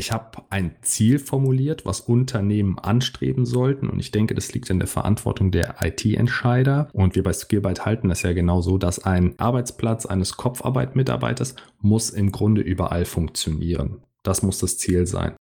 Ich habe ein Ziel formuliert, was Unternehmen anstreben sollten. Und ich denke, das liegt in der Verantwortung der IT-Entscheider. Und wir bei Skillbyte halten das ja genau so, dass ein Arbeitsplatz eines Kopfarbeit-Mitarbeiters muss im Grunde überall funktionieren. Das muss das Ziel sein.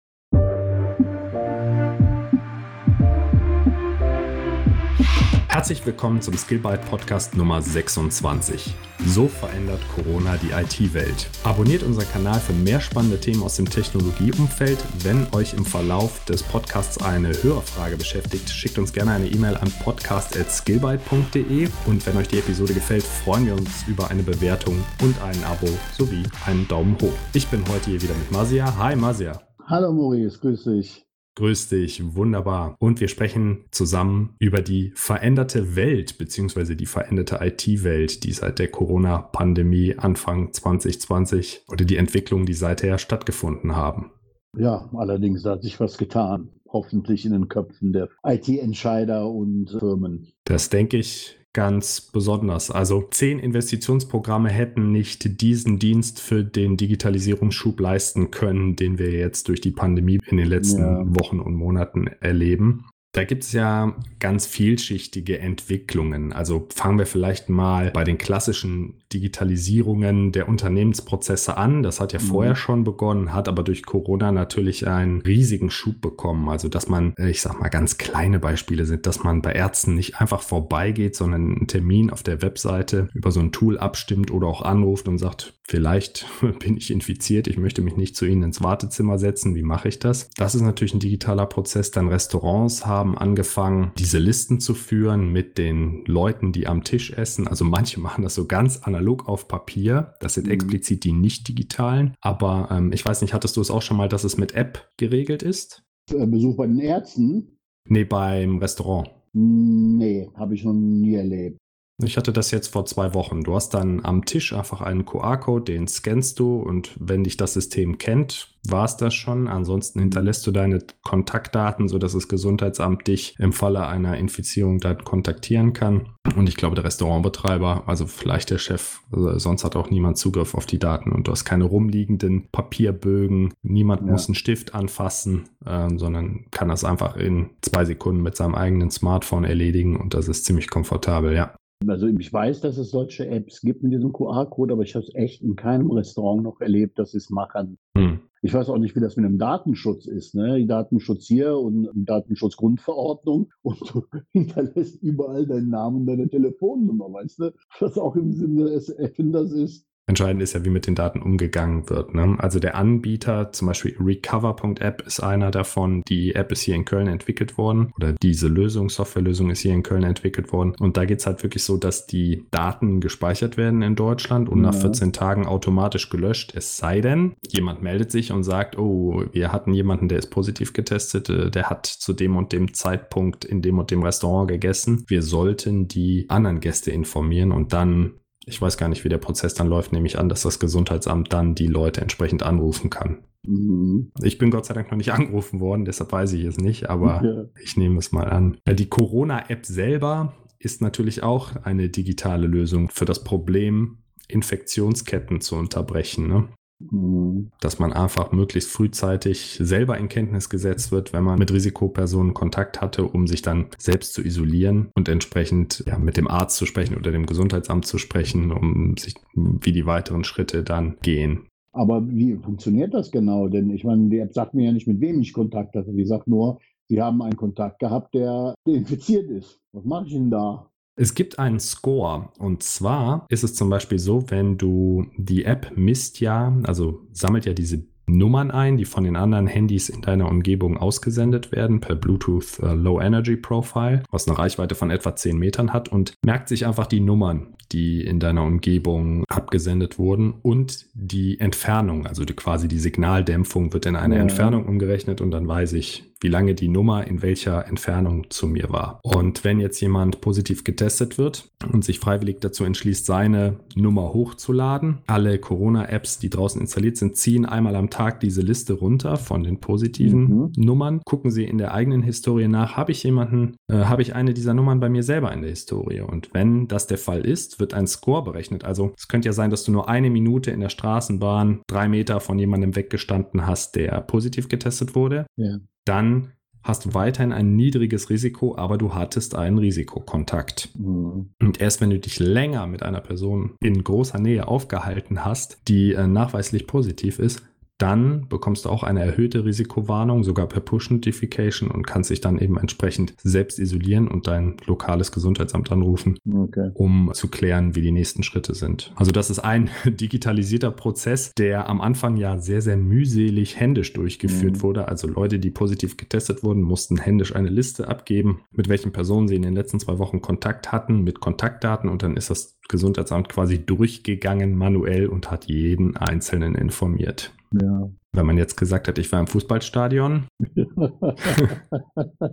Herzlich willkommen zum Skillbyte Podcast Nummer 26. So verändert Corona die IT-Welt. Abonniert unseren Kanal für mehr spannende Themen aus dem Technologieumfeld. Wenn euch im Verlauf des Podcasts eine Hörerfrage beschäftigt, schickt uns gerne eine E-Mail an podcast.skillbyte.de und wenn euch die Episode gefällt, freuen wir uns über eine Bewertung und ein Abo sowie einen Daumen hoch. Ich bin heute hier wieder mit Masia. Hi Masia. Hallo Maurice, grüß dich. Grüß dich, wunderbar. Und wir sprechen zusammen über die veränderte Welt beziehungsweise die veränderte IT-Welt, die seit der Corona-Pandemie Anfang 2020 oder die Entwicklungen, die seither stattgefunden haben. Ja, allerdings hat sich was getan. Hoffentlich in den Köpfen der IT-Entscheider und Firmen. Das denke ich ganz besonders. Also zehn Investitionsprogramme hätten nicht diesen Dienst für den Digitalisierungsschub leisten können, den wir jetzt durch die Pandemie in den letzten ja. Wochen und Monaten erleben. Da gibt es ja ganz vielschichtige Entwicklungen. Also fangen wir vielleicht mal bei den klassischen Digitalisierungen der Unternehmensprozesse an. Das hat ja mhm. vorher schon begonnen, hat aber durch Corona natürlich einen riesigen Schub bekommen. Also dass man, äh, ich sag mal, ganz kleine Beispiele sind, dass man bei Ärzten nicht einfach vorbeigeht, sondern einen Termin auf der Webseite über so ein Tool abstimmt oder auch anruft und sagt, vielleicht bin ich infiziert, ich möchte mich nicht zu Ihnen ins Wartezimmer setzen, wie mache ich das? Das ist natürlich ein digitaler Prozess. Dann Restaurants haben haben angefangen, diese Listen zu führen mit den Leuten, die am Tisch essen. Also manche machen das so ganz analog auf Papier. Das sind mhm. explizit die nicht digitalen. Aber ähm, ich weiß nicht, hattest du es auch schon mal, dass es mit App geregelt ist? Äh, Besuch bei den Ärzten? Nee, beim Restaurant. Nee, habe ich noch nie erlebt. Ich hatte das jetzt vor zwei Wochen. Du hast dann am Tisch einfach einen QR-Code, den scannst du und wenn dich das System kennt, war es das schon. Ansonsten hinterlässt du deine Kontaktdaten, sodass das Gesundheitsamt dich im Falle einer Infizierung dann kontaktieren kann. Und ich glaube, der Restaurantbetreiber, also vielleicht der Chef, also sonst hat auch niemand Zugriff auf die Daten und du hast keine rumliegenden Papierbögen. Niemand ja. muss einen Stift anfassen, ähm, sondern kann das einfach in zwei Sekunden mit seinem eigenen Smartphone erledigen und das ist ziemlich komfortabel, ja. Also ich weiß, dass es solche Apps gibt mit diesem QR-Code, aber ich habe es echt in keinem Restaurant noch erlebt, dass sie es machen. Hm. Ich weiß auch nicht, wie das mit dem Datenschutz ist. Ne? Die Datenschutz hier und Datenschutzgrundverordnung und du hinterlässt überall deinen Namen und deine Telefonnummer, weißt du? Was auch im Sinne des Erfinders ist. Entscheidend ist ja, wie mit den Daten umgegangen wird. Ne? Also der Anbieter, zum Beispiel Recover.app ist einer davon. Die App ist hier in Köln entwickelt worden oder diese Lösung, Softwarelösung ist hier in Köln entwickelt worden. Und da geht es halt wirklich so, dass die Daten gespeichert werden in Deutschland und ja. nach 14 Tagen automatisch gelöscht. Es sei denn, jemand meldet sich und sagt, oh, wir hatten jemanden, der ist positiv getestet, äh, der hat zu dem und dem Zeitpunkt in dem und dem Restaurant gegessen. Wir sollten die anderen Gäste informieren und dann ich weiß gar nicht, wie der Prozess dann läuft, nehme ich an, dass das Gesundheitsamt dann die Leute entsprechend anrufen kann. Mhm. Ich bin Gott sei Dank noch nicht angerufen worden, deshalb weiß ich es nicht, aber ja. ich nehme es mal an. Die Corona-App selber ist natürlich auch eine digitale Lösung für das Problem, Infektionsketten zu unterbrechen. Ne? Mhm. Dass man einfach möglichst frühzeitig selber in Kenntnis gesetzt wird, wenn man mit Risikopersonen Kontakt hatte, um sich dann selbst zu isolieren und entsprechend ja, mit dem Arzt zu sprechen oder dem Gesundheitsamt zu sprechen, um sich, wie die weiteren Schritte dann gehen. Aber wie funktioniert das genau? Denn ich meine, die App sagt mir ja nicht, mit wem ich Kontakt hatte. Die sagt nur, Sie haben einen Kontakt gehabt, der infiziert ist. Was mache ich denn da? Es gibt einen Score und zwar ist es zum Beispiel so, wenn du die App misst ja, also sammelt ja diese Nummern ein, die von den anderen Handys in deiner Umgebung ausgesendet werden per Bluetooth uh, Low Energy Profile, was eine Reichweite von etwa 10 Metern hat und merkt sich einfach die Nummern, die in deiner Umgebung abgesendet wurden und die Entfernung, also die, quasi die Signaldämpfung wird in eine ja. Entfernung umgerechnet und dann weiß ich, wie lange die Nummer in welcher Entfernung zu mir war. Und wenn jetzt jemand positiv getestet wird und sich freiwillig dazu entschließt, seine Nummer hochzuladen, alle Corona-Apps, die draußen installiert sind, ziehen einmal am Tag diese Liste runter von den positiven mhm. Nummern, gucken Sie in der eigenen Historie nach, habe ich jemanden, äh, habe ich eine dieser Nummern bei mir selber in der Historie? Und wenn das der Fall ist, wird ein Score berechnet. Also es könnte ja sein, dass du nur eine Minute in der Straßenbahn drei Meter von jemandem weggestanden hast, der positiv getestet wurde. Ja. Dann hast du weiterhin ein niedriges Risiko, aber du hattest einen Risikokontakt. Mhm. Und erst wenn du dich länger mit einer Person in großer Nähe aufgehalten hast, die äh, nachweislich positiv ist, dann bekommst du auch eine erhöhte Risikowarnung, sogar per Push-Notification und kannst dich dann eben entsprechend selbst isolieren und dein lokales Gesundheitsamt anrufen, okay. um zu klären, wie die nächsten Schritte sind. Also das ist ein digitalisierter Prozess, der am Anfang ja sehr, sehr mühselig händisch durchgeführt mhm. wurde. Also Leute, die positiv getestet wurden, mussten händisch eine Liste abgeben, mit welchen Personen sie in den letzten zwei Wochen Kontakt hatten, mit Kontaktdaten und dann ist das Gesundheitsamt quasi durchgegangen manuell und hat jeden Einzelnen informiert. Ja. Wenn man jetzt gesagt hat, ich war im Fußballstadion,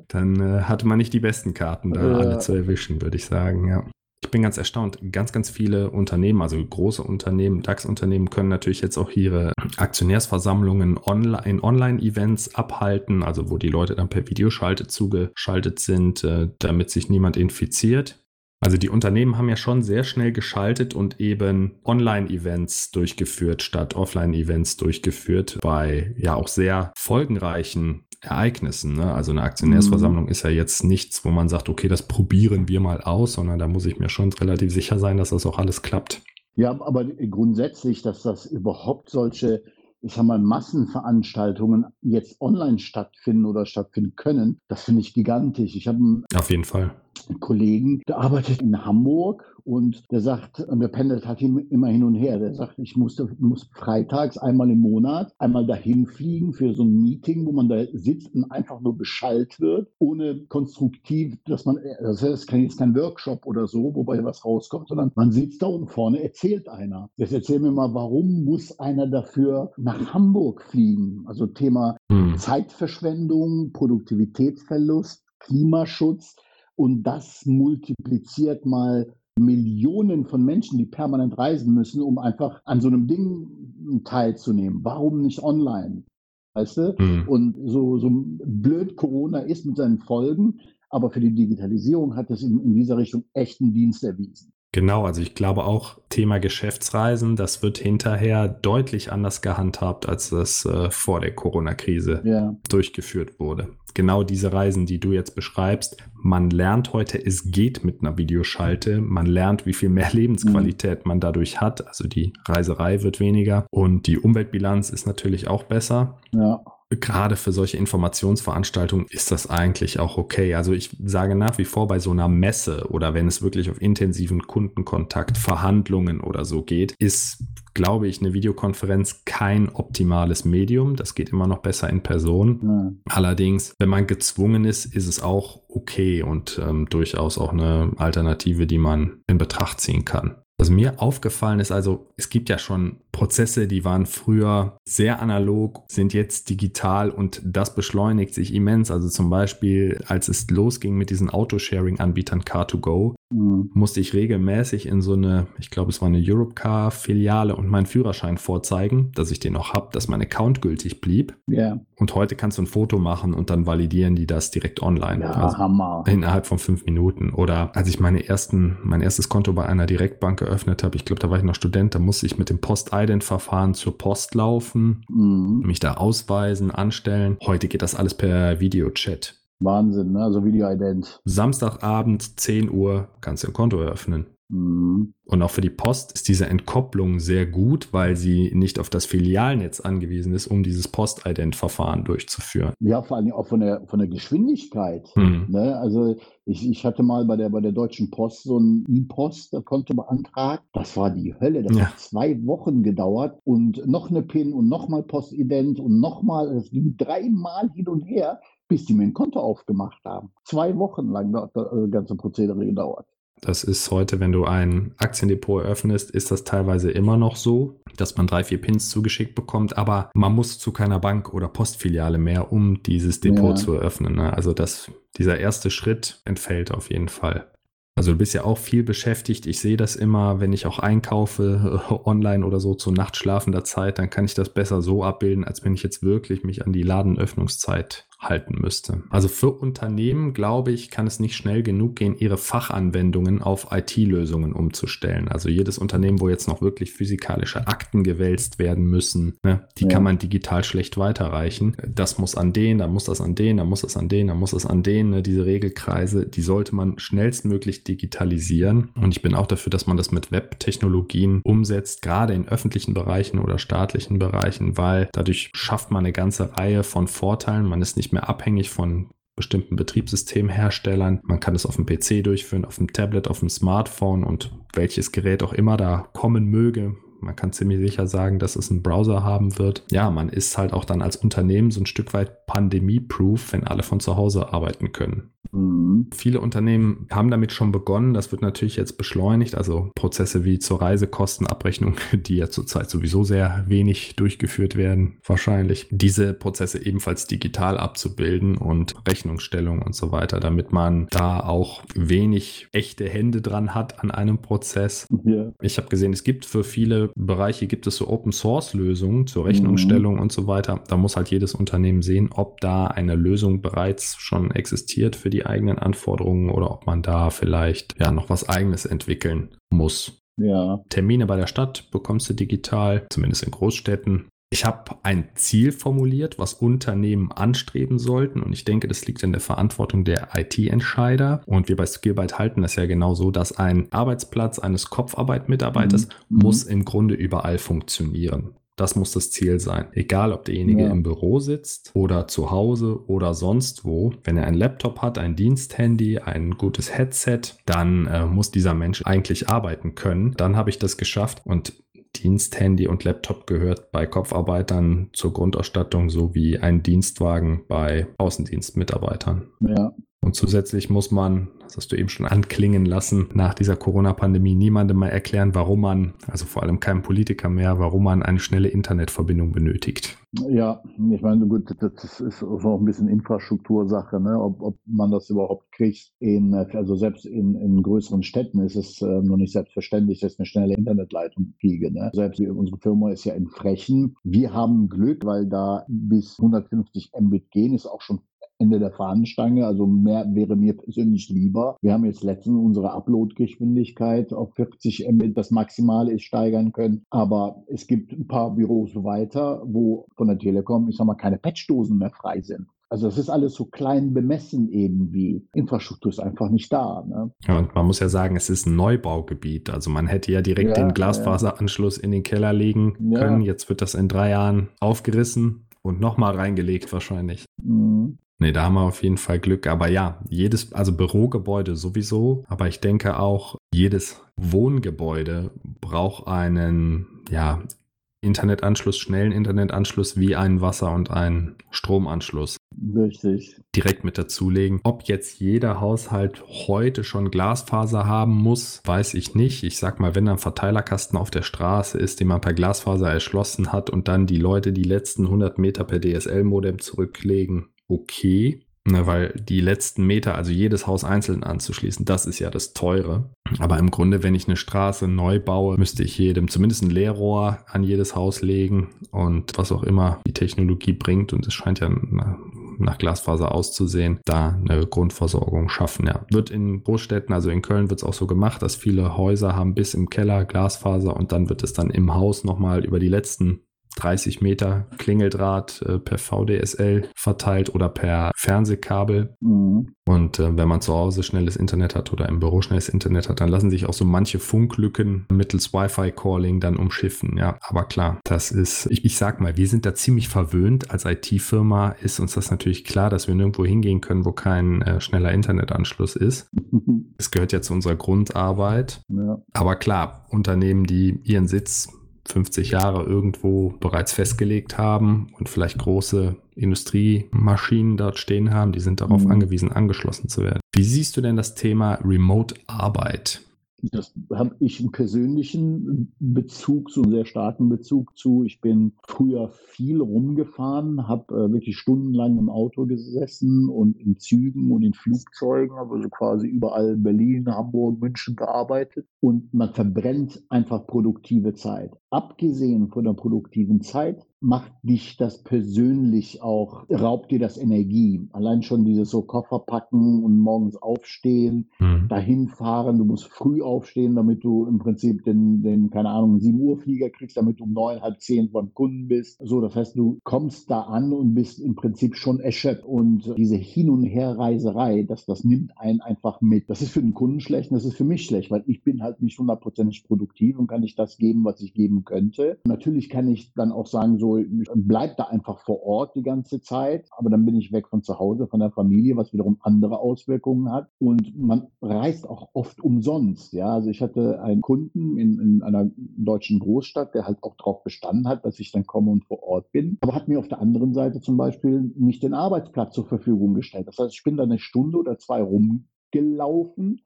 dann äh, hatte man nicht die besten Karten, da ja. alle zu erwischen, würde ich sagen, ja. Ich bin ganz erstaunt. Ganz, ganz viele Unternehmen, also große Unternehmen, DAX-Unternehmen können natürlich jetzt auch ihre Aktionärsversammlungen online, in Online-Events abhalten, also wo die Leute dann per Videoschalte zugeschaltet sind, äh, damit sich niemand infiziert. Also die Unternehmen haben ja schon sehr schnell geschaltet und eben Online-Events durchgeführt statt Offline-Events durchgeführt bei ja auch sehr folgenreichen Ereignissen. Ne? Also eine Aktionärsversammlung mhm. ist ja jetzt nichts, wo man sagt, okay, das probieren wir mal aus, sondern da muss ich mir schon relativ sicher sein, dass das auch alles klappt. Ja, aber grundsätzlich, dass das überhaupt solche ich sag mal, Massenveranstaltungen jetzt online stattfinden oder stattfinden können, das finde ich gigantisch. Ich habe auf jeden Fall einen Kollegen, der arbeitet in Hamburg und der sagt, und der pendelt halt immer hin und her. Der sagt, ich musste, muss freitags einmal im Monat einmal dahin fliegen für so ein Meeting, wo man da sitzt und einfach nur beschallt wird, ohne konstruktiv, dass man, das ist jetzt kein Workshop oder so, wobei was rauskommt, sondern man sitzt da und vorne erzählt einer. Jetzt erzähl mir mal, warum muss einer dafür nach Hamburg fliegen? Also Thema hm. Zeitverschwendung, Produktivitätsverlust, Klimaschutz und das multipliziert mal Millionen von Menschen, die permanent reisen müssen, um einfach an so einem Ding teilzunehmen. Warum nicht online? Weißt du? Mhm. Und so, so blöd Corona ist mit seinen Folgen, aber für die Digitalisierung hat es in, in dieser Richtung echten Dienst erwiesen. Genau, also ich glaube auch Thema Geschäftsreisen, das wird hinterher deutlich anders gehandhabt, als das äh, vor der Corona-Krise ja. durchgeführt wurde. Genau diese Reisen, die du jetzt beschreibst, man lernt heute, es geht mit einer Videoschalte, man lernt, wie viel mehr Lebensqualität mhm. man dadurch hat, also die Reiserei wird weniger und die Umweltbilanz ist natürlich auch besser. Ja gerade für solche Informationsveranstaltungen ist das eigentlich auch okay. Also ich sage nach wie vor bei so einer Messe oder wenn es wirklich auf intensiven Kundenkontakt, Verhandlungen oder so geht, ist, glaube ich, eine Videokonferenz kein optimales Medium. Das geht immer noch besser in Person. Ja. Allerdings, wenn man gezwungen ist, ist es auch okay und ähm, durchaus auch eine Alternative, die man in Betracht ziehen kann. Was mir aufgefallen ist, also es gibt ja schon Prozesse, die waren früher sehr analog, sind jetzt digital und das beschleunigt sich immens. Also zum Beispiel, als es losging mit diesen Autosharing-Anbietern Car2Go, mhm. musste ich regelmäßig in so eine, ich glaube, es war eine Europcar-Filiale und meinen Führerschein vorzeigen, dass ich den noch habe, dass mein Account gültig blieb. Yeah. Und heute kannst du ein Foto machen und dann validieren die das direkt online. Ja, also Hammer. Innerhalb von fünf Minuten. Oder als ich meine ersten, mein erstes Konto bei einer Direktbank geöffnet habe, ich glaube, da war ich noch Student, da musste ich mit dem Post-Ident-Verfahren zur Post laufen, mhm. mich da ausweisen, anstellen. Heute geht das alles per Videochat. Wahnsinn, ne? Also Video-Ident. Samstagabend, 10 Uhr, kannst du ein Konto eröffnen. Mhm. Und auch für die Post ist diese Entkopplung sehr gut, weil sie nicht auf das Filialnetz angewiesen ist, um dieses Post-Ident-Verfahren durchzuführen. Ja, vor allem auch von der, von der Geschwindigkeit. Mhm. Ne? Also ich, ich hatte mal bei der, bei der Deutschen Post so ein E-Post-Konto beantragt. Das war die Hölle. Das ja. hat zwei Wochen gedauert und noch eine PIN und nochmal Post-Ident und nochmal. Es ging dreimal hin und her bis die mir ein Konto aufgemacht haben. Zwei Wochen lang hat das äh, ganze Prozedere gedauert. Das ist heute, wenn du ein Aktiendepot eröffnest, ist das teilweise immer noch so, dass man drei, vier Pins zugeschickt bekommt, aber man muss zu keiner Bank oder Postfiliale mehr, um dieses Depot ja. zu eröffnen. Ne? Also das, dieser erste Schritt entfällt auf jeden Fall. Also du bist ja auch viel beschäftigt. Ich sehe das immer, wenn ich auch einkaufe, online oder so zu nachtschlafender Zeit, dann kann ich das besser so abbilden, als wenn ich jetzt wirklich mich an die Ladenöffnungszeit halten müsste. Also für Unternehmen, glaube ich, kann es nicht schnell genug gehen, ihre Fachanwendungen auf IT-Lösungen umzustellen. Also jedes Unternehmen, wo jetzt noch wirklich physikalische Akten gewälzt werden müssen, ne, die ja. kann man digital schlecht weiterreichen. Das muss an den, dann muss das an den, dann muss das an den, dann muss das an den. Ne, diese Regelkreise, die sollte man schnellstmöglich digitalisieren. Und ich bin auch dafür, dass man das mit Web-Technologien umsetzt, gerade in öffentlichen Bereichen oder staatlichen Bereichen, weil dadurch schafft man eine ganze Reihe von Vorteilen. Man ist nicht mehr abhängig von bestimmten Betriebssystemherstellern. Man kann es auf dem PC durchführen, auf dem Tablet, auf dem Smartphone und welches Gerät auch immer da kommen möge. Man kann ziemlich sicher sagen, dass es einen Browser haben wird. Ja, man ist halt auch dann als Unternehmen so ein Stück weit pandemie-proof, wenn alle von zu Hause arbeiten können. Mhm. Viele Unternehmen haben damit schon begonnen. Das wird natürlich jetzt beschleunigt. Also Prozesse wie zur Reisekostenabrechnung, die ja zurzeit sowieso sehr wenig durchgeführt werden, wahrscheinlich. Diese Prozesse ebenfalls digital abzubilden und Rechnungsstellung und so weiter, damit man da auch wenig echte Hände dran hat an einem Prozess. Ja. Ich habe gesehen, es gibt für viele Bereiche gibt es so Open Source Lösungen zur Rechnungsstellung mhm. und so weiter. Da muss halt jedes Unternehmen sehen, ob da eine Lösung bereits schon existiert für die eigenen Anforderungen oder ob man da vielleicht ja noch was eigenes entwickeln muss. Ja. Termine bei der Stadt bekommst du digital, zumindest in Großstädten. Ich habe ein Ziel formuliert, was Unternehmen anstreben sollten. Und ich denke, das liegt in der Verantwortung der IT-Entscheider. Und wir bei Skillbyte halten das ja genau so, dass ein Arbeitsplatz eines Kopfarbeit-Mitarbeiters mhm. muss im Grunde überall funktionieren. Das muss das Ziel sein. Egal, ob derjenige ja. im Büro sitzt oder zu Hause oder sonst wo. Wenn er einen Laptop hat, ein Diensthandy, ein gutes Headset, dann äh, muss dieser Mensch eigentlich arbeiten können. Dann habe ich das geschafft und Diensthandy und Laptop gehört bei Kopfarbeitern zur Grundausstattung sowie ein Dienstwagen bei Außendienstmitarbeitern. Ja. Und zusätzlich muss man, das hast du eben schon anklingen lassen, nach dieser Corona-Pandemie niemandem mal erklären, warum man, also vor allem keinem Politiker mehr, warum man eine schnelle Internetverbindung benötigt. Ja, ich meine, gut, das ist auch ein bisschen Infrastruktursache, ne? ob, ob man das überhaupt kriegt. In, also selbst in, in größeren Städten ist es äh, noch nicht selbstverständlich, dass eine schnelle Internetleitung kriege. Ne? Selbst unsere Firma ist ja in Frechen. Wir haben Glück, weil da bis 150 Mbit gehen, ist auch schon Ende der Fahnenstange. Also mehr wäre mir persönlich lieber. Wir haben jetzt letztens unsere Upload-Geschwindigkeit auf 40 Mbit, das Maximale ist, steigern können. Aber es gibt ein paar Büros weiter, wo von der Telekom, ich sag mal, keine Patchdosen mehr frei sind. Also es ist alles so klein bemessen irgendwie. Infrastruktur ist einfach nicht da. Ne? Ja, und man muss ja sagen, es ist ein Neubaugebiet. Also man hätte ja direkt ja, den Glasfaseranschluss ja. in den Keller legen können. Jetzt wird das in drei Jahren aufgerissen und nochmal reingelegt wahrscheinlich. Mhm. Nee, da haben wir auf jeden Fall Glück. Aber ja, jedes, also Bürogebäude sowieso, aber ich denke auch, jedes Wohngebäude braucht einen, ja, Internetanschluss, schnellen Internetanschluss wie einen Wasser- und einen Stromanschluss. Richtig. Direkt mit dazulegen. Ob jetzt jeder Haushalt heute schon Glasfaser haben muss, weiß ich nicht. Ich sag mal, wenn ein Verteilerkasten auf der Straße ist, den man per Glasfaser erschlossen hat und dann die Leute die letzten 100 Meter per DSL-Modem zurücklegen, okay, ne, weil die letzten Meter, also jedes Haus einzeln anzuschließen, das ist ja das Teure. Aber im Grunde, wenn ich eine Straße neu baue, müsste ich jedem zumindest ein Leerrohr an jedes Haus legen und was auch immer die Technologie bringt. Und es scheint ja nach Glasfaser auszusehen, da eine Grundversorgung schaffen. Ja, wird in Großstädten, also in Köln wird es auch so gemacht, dass viele Häuser haben bis im Keller Glasfaser und dann wird es dann im Haus nochmal über die letzten 30 Meter Klingeldraht äh, per VDSL verteilt oder per Fernsehkabel. Mhm. Und äh, wenn man zu Hause schnelles Internet hat oder im Büro schnelles Internet hat, dann lassen sich auch so manche Funklücken mittels Wi-Fi-Calling dann umschiffen. Ja, aber klar, das ist, ich, ich sag mal, wir sind da ziemlich verwöhnt. Als IT-Firma ist uns das natürlich klar, dass wir nirgendwo hingehen können, wo kein äh, schneller Internetanschluss ist. Es gehört ja zu unserer Grundarbeit. Ja. Aber klar, Unternehmen, die ihren Sitz 50 Jahre irgendwo bereits festgelegt haben und vielleicht große Industriemaschinen dort stehen haben, die sind darauf mhm. angewiesen, angeschlossen zu werden. Wie siehst du denn das Thema Remote-Arbeit? Das habe ich einen persönlichen Bezug, so einen sehr starken Bezug zu. Ich bin früher viel rumgefahren, habe äh, wirklich stundenlang im Auto gesessen und in Zügen und in Flugzeugen, also quasi überall Berlin, Hamburg, München gearbeitet. Und man verbrennt einfach produktive Zeit. Abgesehen von der produktiven Zeit macht dich das persönlich auch, raubt dir das Energie. Allein schon dieses so Koffer packen und morgens aufstehen, mhm. dahin fahren. Du musst früh aufstehen, damit du im Prinzip den, den keine Ahnung, 7 Uhr Flieger kriegst, damit du um neun, halb zehn beim Kunden bist. So, das heißt, du kommst da an und bist im Prinzip schon erschöpft. Und diese Hin- und Herreiserei, das, das nimmt einen einfach mit. Das ist für den Kunden schlecht und das ist für mich schlecht, weil ich bin halt nicht hundertprozentig produktiv und kann nicht das geben, was ich geben könnte. Natürlich kann ich dann auch sagen, so, bleib da einfach vor Ort die ganze Zeit, aber dann bin ich weg von zu Hause, von der Familie, was wiederum andere Auswirkungen hat. Und man reist auch oft umsonst. Ja, also ich hatte einen Kunden in, in einer deutschen Großstadt, der halt auch darauf bestanden hat, dass ich dann komme und vor Ort bin, aber hat mir auf der anderen Seite zum Beispiel nicht den Arbeitsplatz zur Verfügung gestellt. Das heißt, ich bin da eine Stunde oder zwei rumgelaufen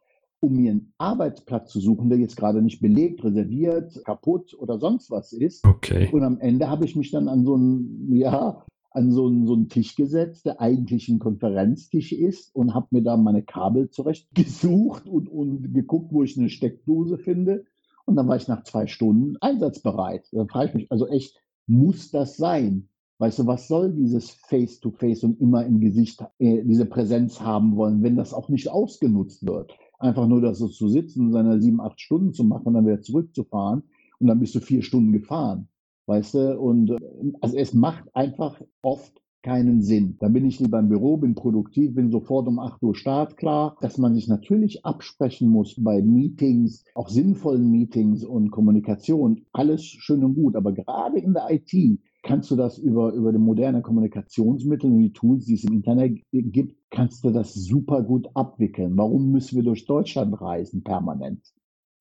um mir einen Arbeitsplatz zu suchen, der jetzt gerade nicht belegt, reserviert, kaputt oder sonst was ist. Okay. Und am Ende habe ich mich dann an so einen, ja, an so einen, so einen Tisch gesetzt, der eigentlich ein Konferenztisch ist und habe mir da meine Kabel zurechtgesucht und, und geguckt, wo ich eine Steckdose finde. Und dann war ich nach zwei Stunden einsatzbereit. Da frage ich mich, also echt, muss das sein? Weißt du, was soll dieses Face-to-Face -face und immer im Gesicht äh, diese Präsenz haben wollen, wenn das auch nicht ausgenutzt wird? Einfach nur das so zu sitzen, seine sieben, acht Stunden zu machen und dann wieder zurückzufahren und dann bist du vier Stunden gefahren. Weißt du? Und äh, also es macht einfach oft keinen Sinn. Dann bin ich lieber im Büro, bin produktiv, bin sofort um 8 Uhr startklar. Dass man sich natürlich absprechen muss bei Meetings, auch sinnvollen Meetings und Kommunikation, alles schön und gut. Aber gerade in der IT kannst du das über, über die moderne Kommunikationsmittel und die Tools, die es im Internet gibt, kannst du das super gut abwickeln. Warum müssen wir durch Deutschland reisen permanent?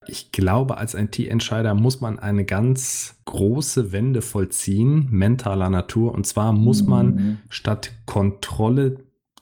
Ich glaube, als IT-Entscheider muss man eine ganz große Wende vollziehen, mentaler Natur. Und zwar muss man mhm. statt Kontrolle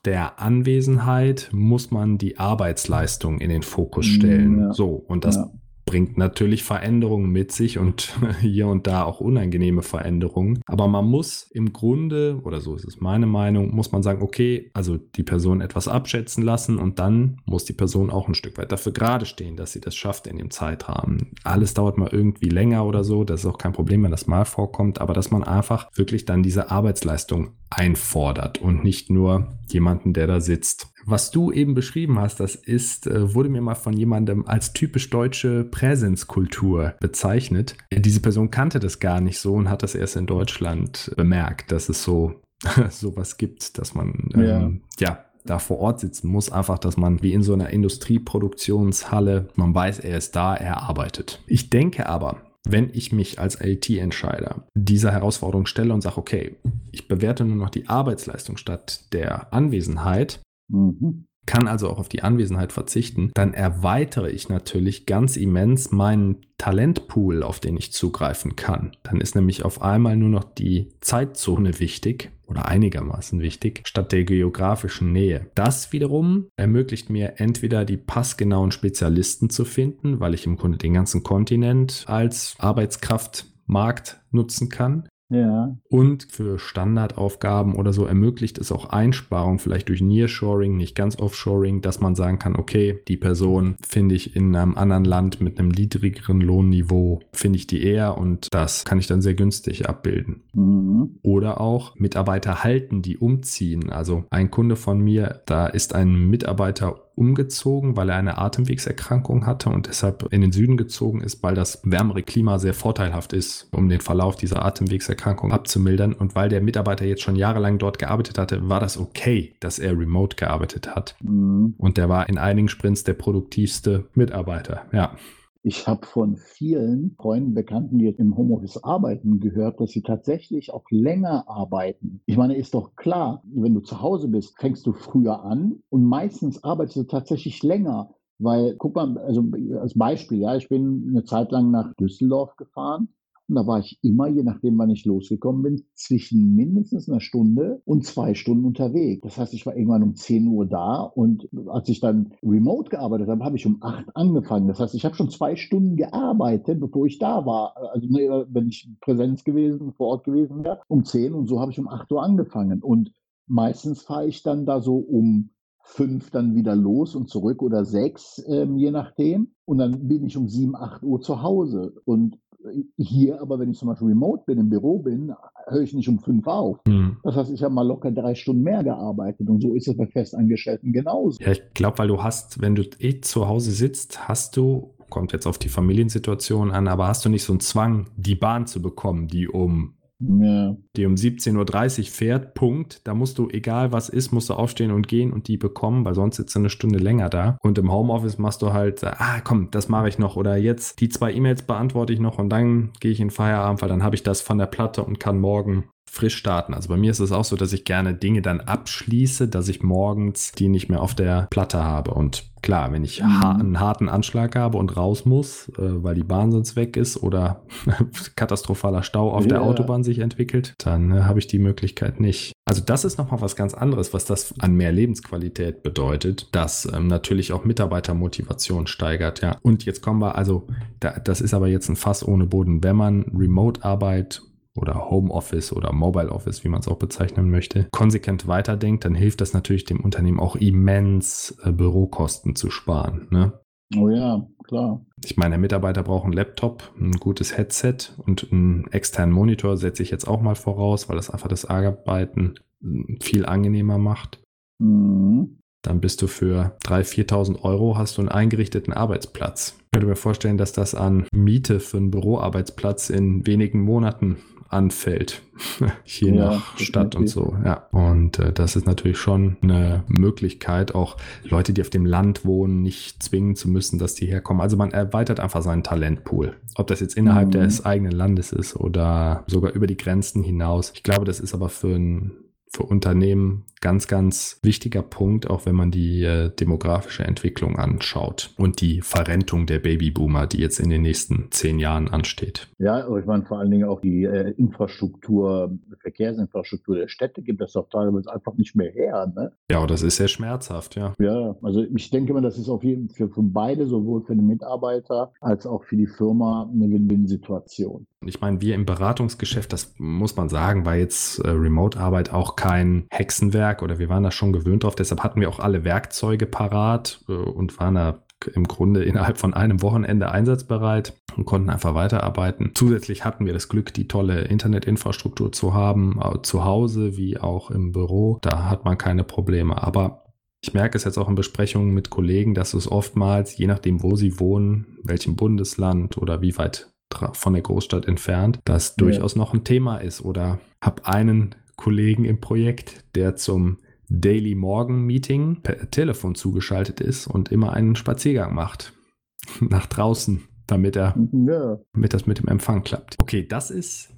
der Anwesenheit, muss man die Arbeitsleistung in den Fokus stellen. Ja. So, und das ja bringt natürlich Veränderungen mit sich und hier und da auch unangenehme Veränderungen. Aber man muss im Grunde, oder so ist es meine Meinung, muss man sagen, okay, also die Person etwas abschätzen lassen und dann muss die Person auch ein Stück weit dafür gerade stehen, dass sie das schafft in dem Zeitrahmen. Alles dauert mal irgendwie länger oder so, das ist auch kein Problem, wenn das mal vorkommt, aber dass man einfach wirklich dann diese Arbeitsleistung einfordert und nicht nur jemanden, der da sitzt. Was du eben beschrieben hast, das ist, äh, wurde mir mal von jemandem als typisch deutsche Präsenzkultur bezeichnet. Diese Person kannte das gar nicht so und hat das erst in Deutschland bemerkt, dass es so sowas gibt, dass man ähm, ja. ja da vor Ort sitzen muss, einfach, dass man wie in so einer Industrieproduktionshalle, man weiß, er ist da, er arbeitet. Ich denke aber, wenn ich mich als IT-Entscheider dieser Herausforderung stelle und sage, okay, ich bewerte nur noch die Arbeitsleistung statt der Anwesenheit, mhm. kann also auch auf die Anwesenheit verzichten, dann erweitere ich natürlich ganz immens meinen Talentpool, auf den ich zugreifen kann. Dann ist nämlich auf einmal nur noch die Zeitzone wichtig oder einigermaßen wichtig, statt der geografischen Nähe. Das wiederum ermöglicht mir entweder die passgenauen Spezialisten zu finden, weil ich im Grunde den ganzen Kontinent als Arbeitskraftmarkt nutzen kann. Ja. Und für Standardaufgaben oder so ermöglicht es auch Einsparungen, vielleicht durch Nearshoring, nicht ganz Offshoring, dass man sagen kann, okay, die Person finde ich in einem anderen Land mit einem niedrigeren Lohnniveau, finde ich die eher und das kann ich dann sehr günstig abbilden. Mhm. Oder auch Mitarbeiter halten, die umziehen. Also ein Kunde von mir, da ist ein Mitarbeiter umgezogen, weil er eine Atemwegserkrankung hatte und deshalb in den Süden gezogen ist, weil das wärmere Klima sehr vorteilhaft ist, um den Verlauf dieser Atemwegserkrankung abzumildern. Und weil der Mitarbeiter jetzt schon jahrelang dort gearbeitet hatte, war das okay, dass er remote gearbeitet hat. Mhm. Und der war in einigen Sprints der produktivste Mitarbeiter. Ja. Ich habe von vielen Freunden, Bekannten, die jetzt im Homeoffice arbeiten, gehört, dass sie tatsächlich auch länger arbeiten. Ich meine, ist doch klar, wenn du zu Hause bist, fängst du früher an und meistens arbeitest du tatsächlich länger. Weil, guck mal, also als Beispiel, ja, ich bin eine Zeit lang nach Düsseldorf gefahren und da war ich immer, je nachdem, wann ich losgekommen bin, zwischen mindestens einer Stunde und zwei Stunden unterwegs. Das heißt, ich war irgendwann um 10 Uhr da und als ich dann remote gearbeitet habe, habe ich um 8 angefangen. Das heißt, ich habe schon zwei Stunden gearbeitet, bevor ich da war. Also wenn ich Präsenz gewesen, vor Ort gewesen wäre, um 10 und so habe ich um 8 Uhr angefangen. Und meistens fahre ich dann da so um fünf dann wieder los und zurück oder sechs, ähm, je nachdem. Und dann bin ich um sieben, acht Uhr zu Hause. Und hier, aber wenn ich zum Beispiel remote bin, im Büro bin, höre ich nicht um fünf auf. Mhm. Das heißt, ich habe mal locker drei Stunden mehr gearbeitet und so ist es bei Festangestellten genauso. Ja, ich glaube, weil du hast, wenn du eh zu Hause sitzt, hast du, kommt jetzt auf die Familiensituation an, aber hast du nicht so einen Zwang, die Bahn zu bekommen, die um ja. die um 17.30 Uhr fährt, Punkt. Da musst du, egal was ist, musst du aufstehen und gehen und die bekommen, weil sonst sitzt du eine Stunde länger da. Und im Homeoffice machst du halt, ah komm, das mache ich noch. Oder jetzt die zwei E-Mails beantworte ich noch und dann gehe ich in Feierabend, weil dann habe ich das von der Platte und kann morgen frisch starten. Also bei mir ist es auch so, dass ich gerne Dinge dann abschließe, dass ich morgens die nicht mehr auf der Platte habe. Und klar, wenn ich mhm. einen harten Anschlag habe und raus muss, äh, weil die Bahn sonst weg ist oder katastrophaler Stau auf ja. der Autobahn sich entwickelt, dann äh, habe ich die Möglichkeit nicht. Also das ist nochmal was ganz anderes, was das an mehr Lebensqualität bedeutet, das ähm, natürlich auch Mitarbeitermotivation steigert, ja. Und jetzt kommen wir, also da, das ist aber jetzt ein Fass ohne Boden. Wenn man Remote-Arbeit oder Homeoffice oder Mobile Office, wie man es auch bezeichnen möchte, konsequent weiterdenkt, dann hilft das natürlich dem Unternehmen auch immens, äh, Bürokosten zu sparen. Ne? Oh ja, klar. Ich meine, der Mitarbeiter braucht einen Laptop, ein gutes Headset und einen externen Monitor setze ich jetzt auch mal voraus, weil das einfach das Arbeiten hm, viel angenehmer macht. Mhm. Dann bist du für 3.000, 4.000 Euro hast du einen eingerichteten Arbeitsplatz. Ich könnte mir vorstellen, dass das an Miete für einen Büroarbeitsplatz in wenigen Monaten anfällt, je ja, nach Stadt und so. Ja, und äh, das ist natürlich schon eine Möglichkeit, auch Leute, die auf dem Land wohnen, nicht zwingen zu müssen, dass die herkommen. Also man erweitert einfach seinen Talentpool. Ob das jetzt innerhalb mhm. des eigenen Landes ist oder sogar über die Grenzen hinaus. Ich glaube, das ist aber für ein für Unternehmen ganz, ganz wichtiger Punkt, auch wenn man die äh, demografische Entwicklung anschaut und die Verrentung der Babyboomer, die jetzt in den nächsten zehn Jahren ansteht. Ja, aber ich meine vor allen Dingen auch die äh, Infrastruktur, Verkehrsinfrastruktur der Städte gibt das doch teilweise einfach nicht mehr her. Ne? Ja, das ist sehr schmerzhaft, ja. Ja, also ich denke mal, das ist auf jeden Fall für, für beide, sowohl für den Mitarbeiter als auch für die Firma, eine Win-Win-Situation. Ich meine, wir im Beratungsgeschäft, das muss man sagen, war jetzt äh, Remote-Arbeit auch kein Hexenwerk oder wir waren da schon gewöhnt drauf. Deshalb hatten wir auch alle Werkzeuge parat äh, und waren da im Grunde innerhalb von einem Wochenende einsatzbereit und konnten einfach weiterarbeiten. Zusätzlich hatten wir das Glück, die tolle Internetinfrastruktur zu haben, zu Hause wie auch im Büro. Da hat man keine Probleme. Aber ich merke es jetzt auch in Besprechungen mit Kollegen, dass es oftmals, je nachdem, wo sie wohnen, welchem Bundesland oder wie weit von der Großstadt entfernt, das ja. durchaus noch ein Thema ist. Oder habe einen Kollegen im Projekt, der zum Daily Morgen Meeting per Telefon zugeschaltet ist und immer einen Spaziergang macht nach draußen, damit er, ja. damit das mit dem Empfang klappt. Okay, das ist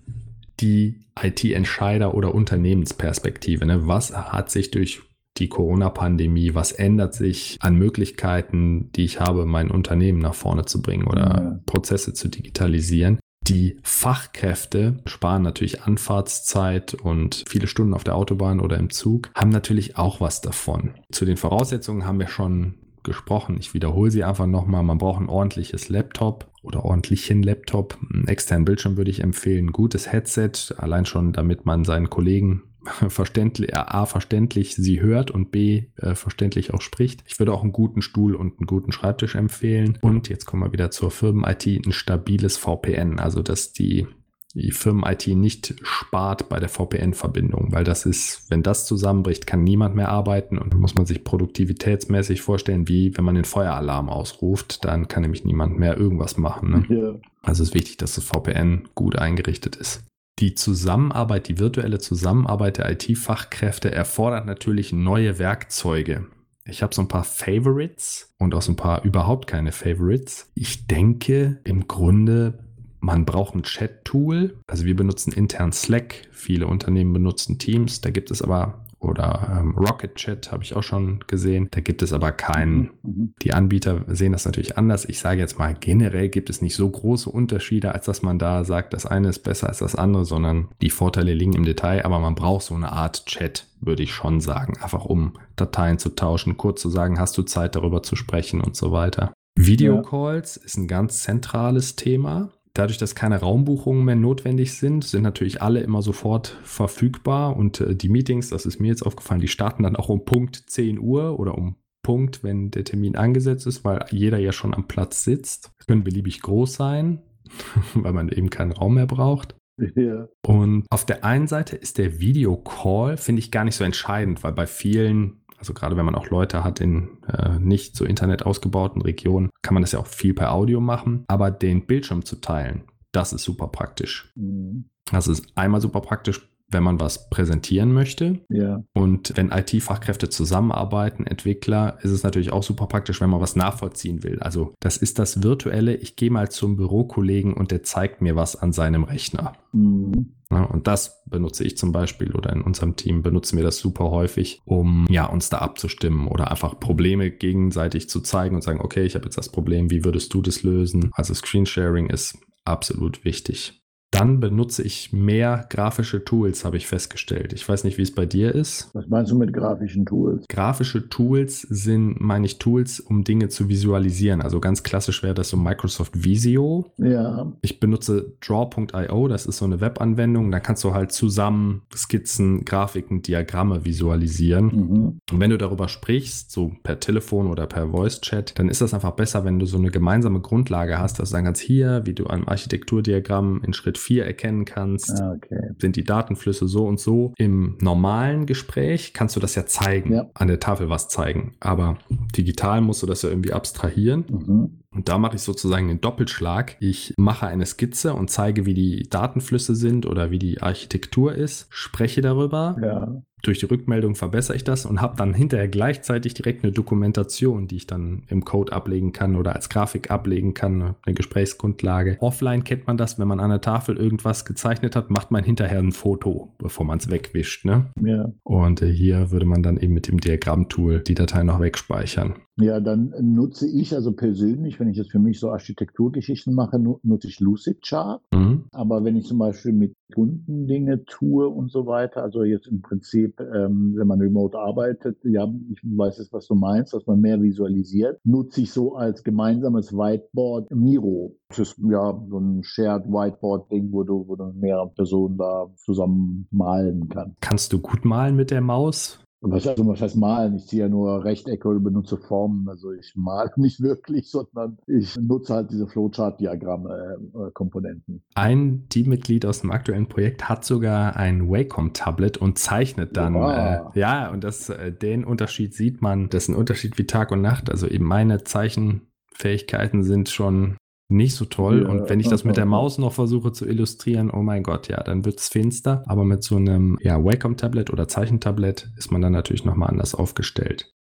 die IT-Entscheider- oder Unternehmensperspektive. Ne? Was hat sich durch die Corona-Pandemie, was ändert sich an Möglichkeiten, die ich habe, mein Unternehmen nach vorne zu bringen oder ja. Prozesse zu digitalisieren. Die Fachkräfte sparen natürlich Anfahrtszeit und viele Stunden auf der Autobahn oder im Zug, haben natürlich auch was davon. Zu den Voraussetzungen haben wir schon gesprochen. Ich wiederhole sie einfach nochmal. Man braucht ein ordentliches Laptop oder ordentlichen Laptop. Einen externen Bildschirm würde ich empfehlen. Gutes Headset, allein schon, damit man seinen Kollegen verständlich, A, verständlich sie hört und B, äh, verständlich auch spricht. Ich würde auch einen guten Stuhl und einen guten Schreibtisch empfehlen. Und jetzt kommen wir wieder zur Firmen-IT, ein stabiles VPN, also dass die die Firmen-IT nicht spart bei der VPN-Verbindung, weil das ist, wenn das zusammenbricht, kann niemand mehr arbeiten und dann muss man sich produktivitätsmäßig vorstellen, wie wenn man den Feueralarm ausruft, dann kann nämlich niemand mehr irgendwas machen. Ne? Ja. Also es ist wichtig, dass das VPN gut eingerichtet ist. Die Zusammenarbeit, die virtuelle Zusammenarbeit der IT-Fachkräfte erfordert natürlich neue Werkzeuge. Ich habe so ein paar Favorites und auch so ein paar überhaupt keine Favorites. Ich denke im Grunde, man braucht ein Chat-Tool. Also wir benutzen intern Slack, viele Unternehmen benutzen Teams. Da gibt es aber oder ähm, Rocket Chat habe ich auch schon gesehen. Da gibt es aber keinen. Mhm. Die Anbieter sehen das natürlich anders. Ich sage jetzt mal, generell gibt es nicht so große Unterschiede, als dass man da sagt, das eine ist besser als das andere, sondern die Vorteile liegen im Detail. Aber man braucht so eine Art Chat, würde ich schon sagen. Einfach um Dateien zu tauschen, kurz zu sagen, hast du Zeit darüber zu sprechen und so weiter. Videocalls ja. ist ein ganz zentrales Thema. Dadurch, dass keine Raumbuchungen mehr notwendig sind, sind natürlich alle immer sofort verfügbar und äh, die Meetings, das ist mir jetzt aufgefallen, die starten dann auch um Punkt 10 Uhr oder um Punkt, wenn der Termin angesetzt ist, weil jeder ja schon am Platz sitzt. Das können beliebig groß sein, weil man eben keinen Raum mehr braucht. Ja. Und auf der einen Seite ist der Videocall, finde ich, gar nicht so entscheidend, weil bei vielen also gerade wenn man auch Leute hat in äh, nicht so Internet ausgebauten Regionen, kann man das ja auch viel per Audio machen. Aber den Bildschirm zu teilen, das ist super praktisch. Mhm. Das ist einmal super praktisch wenn man was präsentieren möchte. Ja. Und wenn IT-Fachkräfte zusammenarbeiten, Entwickler, ist es natürlich auch super praktisch, wenn man was nachvollziehen will. Also das ist das Virtuelle, ich gehe mal zum Bürokollegen und der zeigt mir was an seinem Rechner. Mhm. Ja, und das benutze ich zum Beispiel oder in unserem Team benutzen wir das super häufig, um ja, uns da abzustimmen oder einfach Probleme gegenseitig zu zeigen und sagen, okay, ich habe jetzt das Problem, wie würdest du das lösen? Also Screensharing ist absolut wichtig. Dann benutze ich mehr grafische Tools, habe ich festgestellt. Ich weiß nicht, wie es bei dir ist. Was meinst du mit grafischen Tools? Grafische Tools sind, meine ich, Tools, um Dinge zu visualisieren. Also ganz klassisch wäre das so Microsoft Visio. Ja. Ich benutze Draw.io, das ist so eine Webanwendung. Da kannst du halt zusammen Skizzen, Grafiken, Diagramme visualisieren. Mhm. Und wenn du darüber sprichst, so per Telefon oder per Voice-Chat, dann ist das einfach besser, wenn du so eine gemeinsame Grundlage hast, dass du sagen kannst, hier, wie du ein Architekturdiagramm in Schritt 4 erkennen kannst. Ah, okay. Sind die Datenflüsse so und so? Im normalen Gespräch kannst du das ja zeigen, ja. an der Tafel was zeigen. Aber digital musst du das ja irgendwie abstrahieren. Mhm. Und da mache ich sozusagen den Doppelschlag. Ich mache eine Skizze und zeige, wie die Datenflüsse sind oder wie die Architektur ist, spreche darüber. Ja durch die Rückmeldung verbessere ich das und habe dann hinterher gleichzeitig direkt eine Dokumentation, die ich dann im Code ablegen kann oder als Grafik ablegen kann, eine Gesprächsgrundlage. Offline kennt man das, wenn man an der Tafel irgendwas gezeichnet hat, macht man hinterher ein Foto, bevor man es wegwischt. Ne? Ja. Und äh, hier würde man dann eben mit dem Diagrammtool die Datei noch wegspeichern. Ja, dann nutze ich also persönlich, wenn ich jetzt für mich so Architekturgeschichten mache, nutze ich Lucidchart. Mhm. Aber wenn ich zum Beispiel mit Kunden Dinge tue und so weiter, also jetzt im Prinzip, ähm, wenn man remote arbeitet, ja, ich weiß jetzt, was du meinst, dass man mehr visualisiert, nutze ich so als gemeinsames Whiteboard Miro. Das ist ja so ein Shared Whiteboard-Ding, wo du, wo du mehrere Personen da zusammen malen kannst. Kannst du gut malen mit der Maus? Was, also, was heißt malen? Ich ziehe ja nur Rechtecke und benutze Formen. Also ich male nicht wirklich, sondern ich nutze halt diese Flowchart-Diagramm-Komponenten. Äh, ein Teammitglied aus dem aktuellen Projekt hat sogar ein Wacom-Tablet und zeichnet dann. Äh, ja, und das, äh, den Unterschied sieht man. Das ist ein Unterschied wie Tag und Nacht. Also eben meine Zeichenfähigkeiten sind schon nicht so toll. Ja, und wenn ich das mit der Maus noch versuche zu illustrieren, oh mein Gott, ja, dann wird es finster. Aber mit so einem ja, Wacom-Tablet oder Zeichentablet ist man dann natürlich nochmal anders aufgestellt.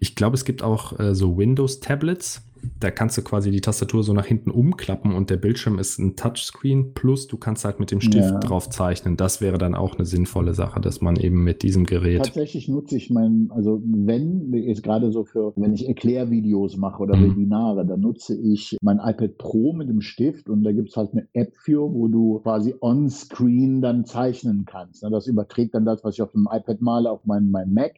Ich glaube, es gibt auch äh, so Windows-Tablets da kannst du quasi die Tastatur so nach hinten umklappen und der Bildschirm ist ein Touchscreen plus du kannst halt mit dem Stift ja. drauf zeichnen. Das wäre dann auch eine sinnvolle Sache, dass man eben mit diesem Gerät. Tatsächlich nutze ich mein, also wenn, ist gerade so für, wenn ich Erklärvideos mache oder mhm. Webinare, dann nutze ich mein iPad Pro mit dem Stift und da gibt es halt eine App für, wo du quasi on-screen dann zeichnen kannst. Das überträgt dann das, was ich auf dem iPad male, auf mein, mein Mac.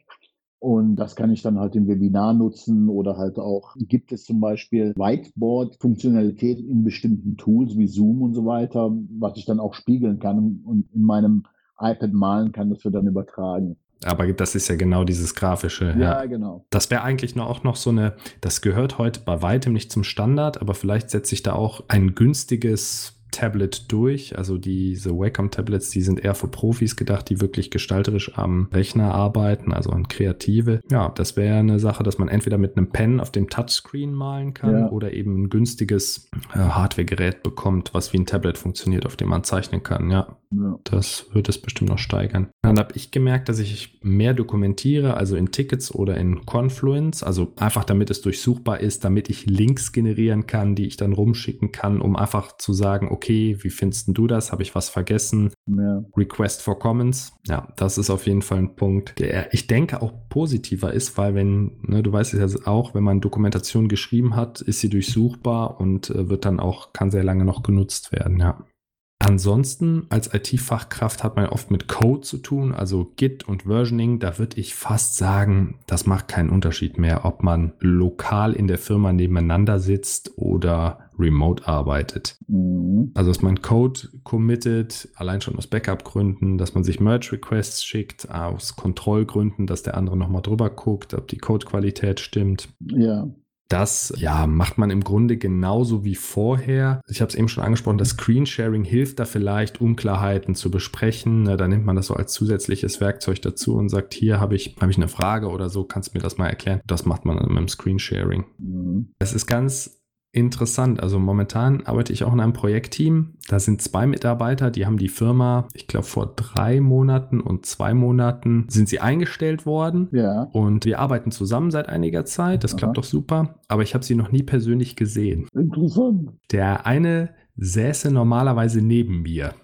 Und das kann ich dann halt im Webinar nutzen oder halt auch, gibt es zum Beispiel Whiteboard-Funktionalitäten in bestimmten Tools wie Zoom und so weiter, was ich dann auch spiegeln kann und in meinem iPad malen kann, das wir dann übertragen. Aber das ist ja genau dieses grafische. Ja, ja. genau. Das wäre eigentlich noch, auch noch so eine, das gehört heute bei weitem nicht zum Standard, aber vielleicht setze ich da auch ein günstiges Tablet durch. Also diese Wacom-Tablets, die sind eher für Profis gedacht, die wirklich gestalterisch am Rechner arbeiten, also an Kreative. Ja, das wäre eine Sache, dass man entweder mit einem Pen auf dem Touchscreen malen kann ja. oder eben ein günstiges äh, Hardware-Gerät bekommt, was wie ein Tablet funktioniert, auf dem man zeichnen kann. Ja. Ja. Das wird es bestimmt noch steigern. Dann habe ich gemerkt, dass ich mehr dokumentiere, also in Tickets oder in Confluence, also einfach damit es durchsuchbar ist, damit ich Links generieren kann, die ich dann rumschicken kann, um einfach zu sagen, okay, wie findest du das? Habe ich was vergessen? Ja. Request for Comments. Ja, das ist auf jeden Fall ein Punkt, der ich denke auch positiver ist, weil wenn, ne, du weißt es ja auch, wenn man Dokumentation geschrieben hat, ist sie durchsuchbar und äh, wird dann auch, kann sehr lange noch genutzt werden, ja. Ansonsten als IT-Fachkraft hat man oft mit Code zu tun, also Git und Versioning. Da würde ich fast sagen, das macht keinen Unterschied mehr, ob man lokal in der Firma nebeneinander sitzt oder remote arbeitet. Mhm. Also dass man Code committet, allein schon aus Backup-Gründen, dass man sich Merge-Requests schickt, aus Kontrollgründen, dass der andere nochmal drüber guckt, ob die Codequalität stimmt. Ja. Das ja, macht man im Grunde genauso wie vorher. Ich habe es eben schon angesprochen, das Screensharing hilft da vielleicht, Unklarheiten zu besprechen. Da nimmt man das so als zusätzliches Werkzeug dazu und sagt, hier habe ich, hab ich eine Frage oder so, kannst du mir das mal erklären. Das macht man dann mit dem Screensharing. Mhm. Es ist ganz interessant. Also momentan arbeite ich auch in einem Projektteam. Da sind zwei Mitarbeiter, die haben die Firma, ich glaube, vor drei Monaten und zwei Monaten sind sie eingestellt worden. Ja. Und wir arbeiten zusammen seit einiger Zeit. Das Aha. klappt doch super. Aber ich habe sie noch nie persönlich gesehen. Interessant. Der eine säße normalerweise neben mir.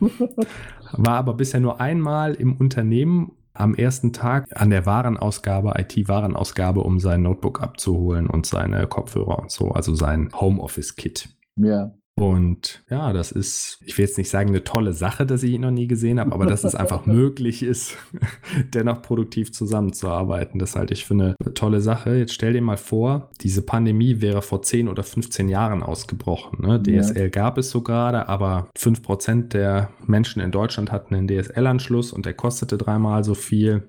War aber bisher nur einmal im Unternehmen am ersten Tag an der Warenausgabe, IT-Warenausgabe, um sein Notebook abzuholen und seine Kopfhörer und so, also sein Homeoffice-Kit. Ja. Und ja, das ist, ich will jetzt nicht sagen, eine tolle Sache, dass ich ihn noch nie gesehen habe, aber dass es einfach möglich ist, dennoch produktiv zusammenzuarbeiten. Das halte ich für eine tolle Sache. Jetzt stell dir mal vor, diese Pandemie wäre vor 10 oder 15 Jahren ausgebrochen. Ne? DSL ja. gab es so gerade, aber 5% der Menschen in Deutschland hatten einen DSL-Anschluss und der kostete dreimal so viel.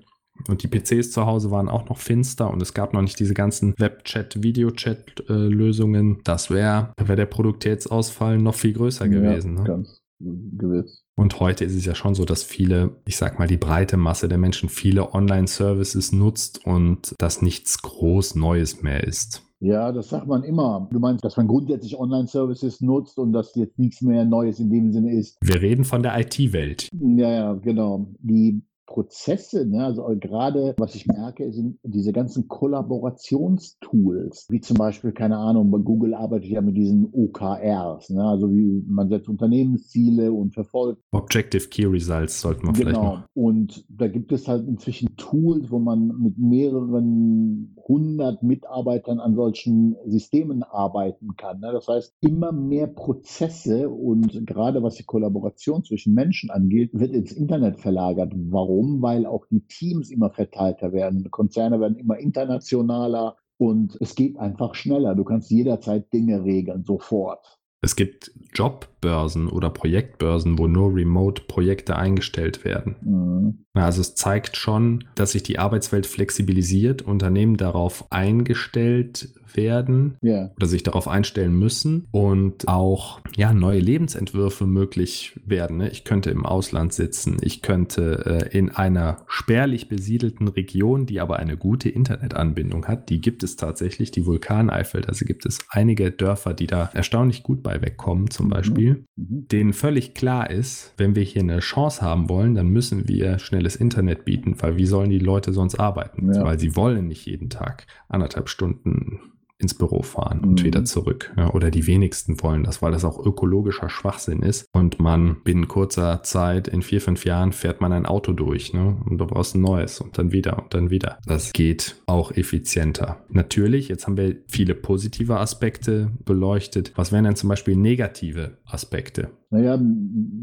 Und die PCs zu Hause waren auch noch finster und es gab noch nicht diese ganzen Webchat, Videochat-Lösungen. Das wäre, da wäre der Produktivitätsausfall noch viel größer gewesen. Ja, ne? ganz gewiss. Und heute ist es ja schon so, dass viele, ich sag mal, die breite Masse der Menschen viele Online-Services nutzt und das nichts groß Neues mehr ist. Ja, das sagt man immer. Du meinst, dass man grundsätzlich Online-Services nutzt und dass jetzt nichts mehr Neues in dem Sinne ist. Wir reden von der IT-Welt. Ja, ja, genau. Die Prozesse, ne? also gerade was ich merke, sind diese ganzen Kollaborationstools, wie zum Beispiel, keine Ahnung, bei Google arbeitet ja mit diesen OKRs, ne? also wie man setzt Unternehmensziele und verfolgt. Objective Key Results sollten wir genau. vielleicht noch. Und da gibt es halt inzwischen Tools, wo man mit mehreren hundert Mitarbeitern an solchen Systemen arbeiten kann. Ne? Das heißt, immer mehr Prozesse und gerade was die Kollaboration zwischen Menschen angeht, wird ins Internet verlagert. Warum? Warum? Weil auch die Teams immer verteilter werden. Konzerne werden immer internationaler und es geht einfach schneller. Du kannst jederzeit Dinge regeln, sofort. Es gibt Jobbörsen oder Projektbörsen, wo nur Remote-Projekte eingestellt werden. Mhm. Also es zeigt schon, dass sich die Arbeitswelt flexibilisiert, Unternehmen darauf eingestellt werden yeah. oder sich darauf einstellen müssen und auch ja, neue Lebensentwürfe möglich werden. Ne? Ich könnte im Ausland sitzen, ich könnte äh, in einer spärlich besiedelten Region, die aber eine gute Internetanbindung hat, die gibt es tatsächlich, die Vulkaneifel, also gibt es einige Dörfer, die da erstaunlich gut bei wegkommen zum mhm. Beispiel, mhm. denen völlig klar ist, wenn wir hier eine Chance haben wollen, dann müssen wir schnelles Internet bieten, weil wie sollen die Leute sonst arbeiten? Ja. Weil sie wollen nicht jeden Tag anderthalb Stunden ins Büro fahren und mhm. wieder zurück. Ja, oder die wenigsten wollen das, weil das auch ökologischer Schwachsinn ist. Und man binnen kurzer Zeit, in vier, fünf Jahren, fährt man ein Auto durch. Ne? Und du brauchst ein neues und dann wieder und dann wieder. Das geht auch effizienter. Natürlich, jetzt haben wir viele positive Aspekte beleuchtet. Was wären denn zum Beispiel negative Aspekte? Naja,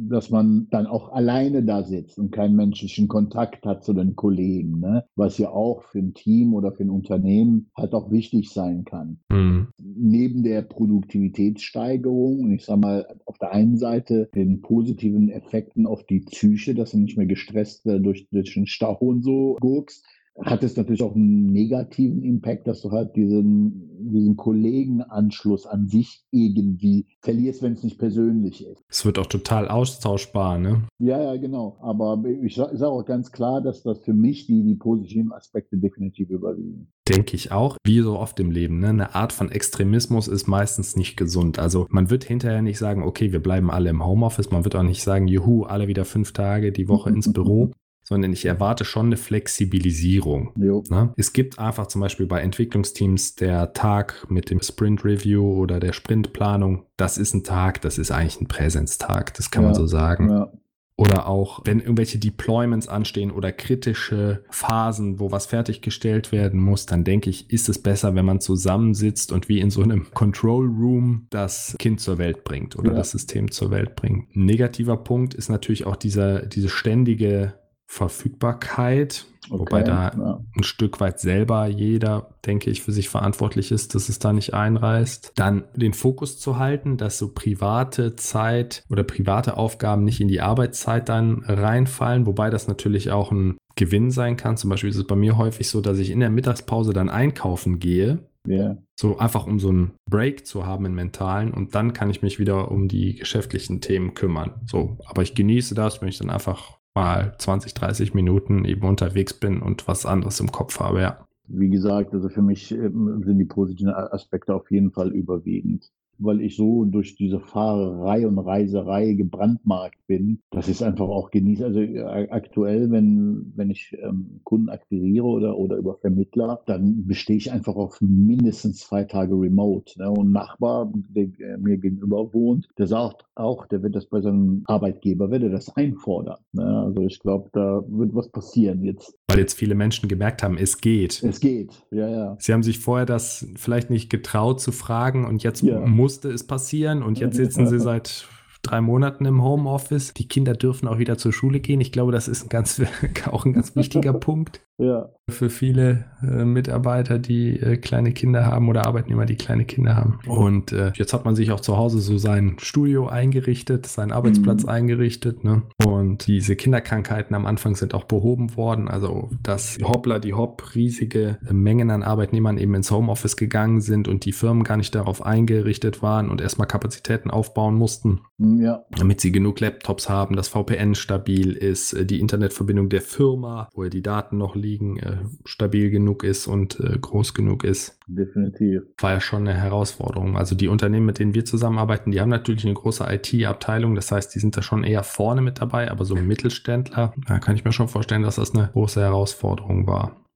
dass man dann auch alleine da sitzt und keinen menschlichen Kontakt hat zu den Kollegen, ne? was ja auch für ein Team oder für ein Unternehmen halt auch wichtig sein kann. Mhm. Neben der Produktivitätssteigerung, ich sage mal, auf der einen Seite den positiven Effekten auf die Psyche, dass du nicht mehr gestresst durch, durch den Stau und so guckst, hat es natürlich auch einen negativen Impact, dass du halt diesen, diesen Kollegenanschluss an sich irgendwie verlierst, wenn es nicht persönlich ist. Es wird auch total austauschbar, ne? Ja, ja, genau. Aber ich sage auch ganz klar, dass das für mich die, die positiven Aspekte definitiv überwiegen. Denke ich auch, wie so oft im Leben. Ne? Eine Art von Extremismus ist meistens nicht gesund. Also man wird hinterher nicht sagen, okay, wir bleiben alle im Homeoffice. Man wird auch nicht sagen, juhu, alle wieder fünf Tage die Woche ins Büro sondern ich erwarte schon eine Flexibilisierung. Ne? Es gibt einfach zum Beispiel bei Entwicklungsteams der Tag mit dem Sprint Review oder der Sprintplanung, das ist ein Tag, das ist eigentlich ein Präsenztag, das kann ja, man so sagen. Ja. Oder auch, wenn irgendwelche Deployments anstehen oder kritische Phasen, wo was fertiggestellt werden muss, dann denke ich, ist es besser, wenn man zusammensitzt und wie in so einem Control Room das Kind zur Welt bringt oder ja. das System zur Welt bringt. Ein negativer Punkt ist natürlich auch dieser, diese ständige Verfügbarkeit, okay, wobei da ja. ein Stück weit selber jeder, denke ich, für sich verantwortlich ist, dass es da nicht einreißt. Dann den Fokus zu halten, dass so private Zeit oder private Aufgaben nicht in die Arbeitszeit dann reinfallen, wobei das natürlich auch ein Gewinn sein kann. Zum Beispiel ist es bei mir häufig so, dass ich in der Mittagspause dann einkaufen gehe. Yeah. So einfach um so einen Break zu haben im mentalen und dann kann ich mich wieder um die geschäftlichen Themen kümmern. So, aber ich genieße das, wenn ich dann einfach mal 20, 30 Minuten eben unterwegs bin und was anderes im Kopf habe, ja. Wie gesagt, also für mich ähm, sind die positiven Aspekte auf jeden Fall überwiegend weil ich so durch diese Fahrerei und Reiserei gebrandmarkt bin, dass ich es einfach auch genieße. Also äh, aktuell, wenn, wenn ich ähm, Kunden akquiriere oder, oder über Vermittler, dann bestehe ich einfach auf mindestens zwei Tage Remote. Ne? Und ein Nachbar, der mir gegenüber wohnt, der sagt auch, der wird das bei seinem Arbeitgeber, wird er das einfordern. Ne? Also ich glaube, da wird was passieren jetzt. Weil jetzt viele Menschen gemerkt haben, es geht. Es geht, ja, ja. Sie haben sich vorher das vielleicht nicht getraut zu fragen und jetzt ja. Musste es passieren und jetzt sitzen sie seit drei Monaten im Homeoffice. Die Kinder dürfen auch wieder zur Schule gehen. Ich glaube, das ist ein ganz, auch ein ganz wichtiger Punkt. Ja. Für viele äh, Mitarbeiter, die äh, kleine Kinder haben oder Arbeitnehmer, die kleine Kinder haben. Und äh, jetzt hat man sich auch zu Hause so sein Studio eingerichtet, seinen Arbeitsplatz mhm. eingerichtet. Ne? Und diese Kinderkrankheiten am Anfang sind auch behoben worden. Also, dass Hoppla, die Hopp riesige Mengen an Arbeitnehmern eben ins Homeoffice gegangen sind und die Firmen gar nicht darauf eingerichtet waren und erstmal Kapazitäten aufbauen mussten. Mhm, ja. Damit sie genug Laptops haben, das VPN stabil ist, äh, die Internetverbindung der Firma, wo ja die Daten noch liegen liegen, äh, stabil genug ist und äh, groß genug ist. Definitiv. War ja schon eine Herausforderung. Also die Unternehmen, mit denen wir zusammenarbeiten, die haben natürlich eine große IT-Abteilung. Das heißt, die sind da schon eher vorne mit dabei, aber so Mittelständler, da kann ich mir schon vorstellen, dass das eine große Herausforderung war.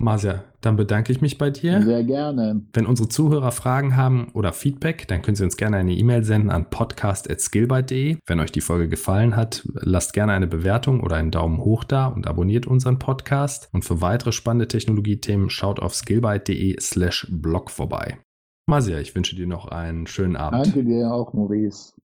Marcia, dann bedanke ich mich bei dir. Sehr gerne. Wenn unsere Zuhörer Fragen haben oder Feedback, dann können Sie uns gerne eine E-Mail senden an podcast.skillbyte.de. Wenn euch die Folge gefallen hat, lasst gerne eine Bewertung oder einen Daumen hoch da und abonniert unseren Podcast. Und für weitere spannende Technologiethemen schaut auf skillbyte.de slash blog vorbei. Marcia, ich wünsche dir noch einen schönen Abend. Danke dir auch, Maurice.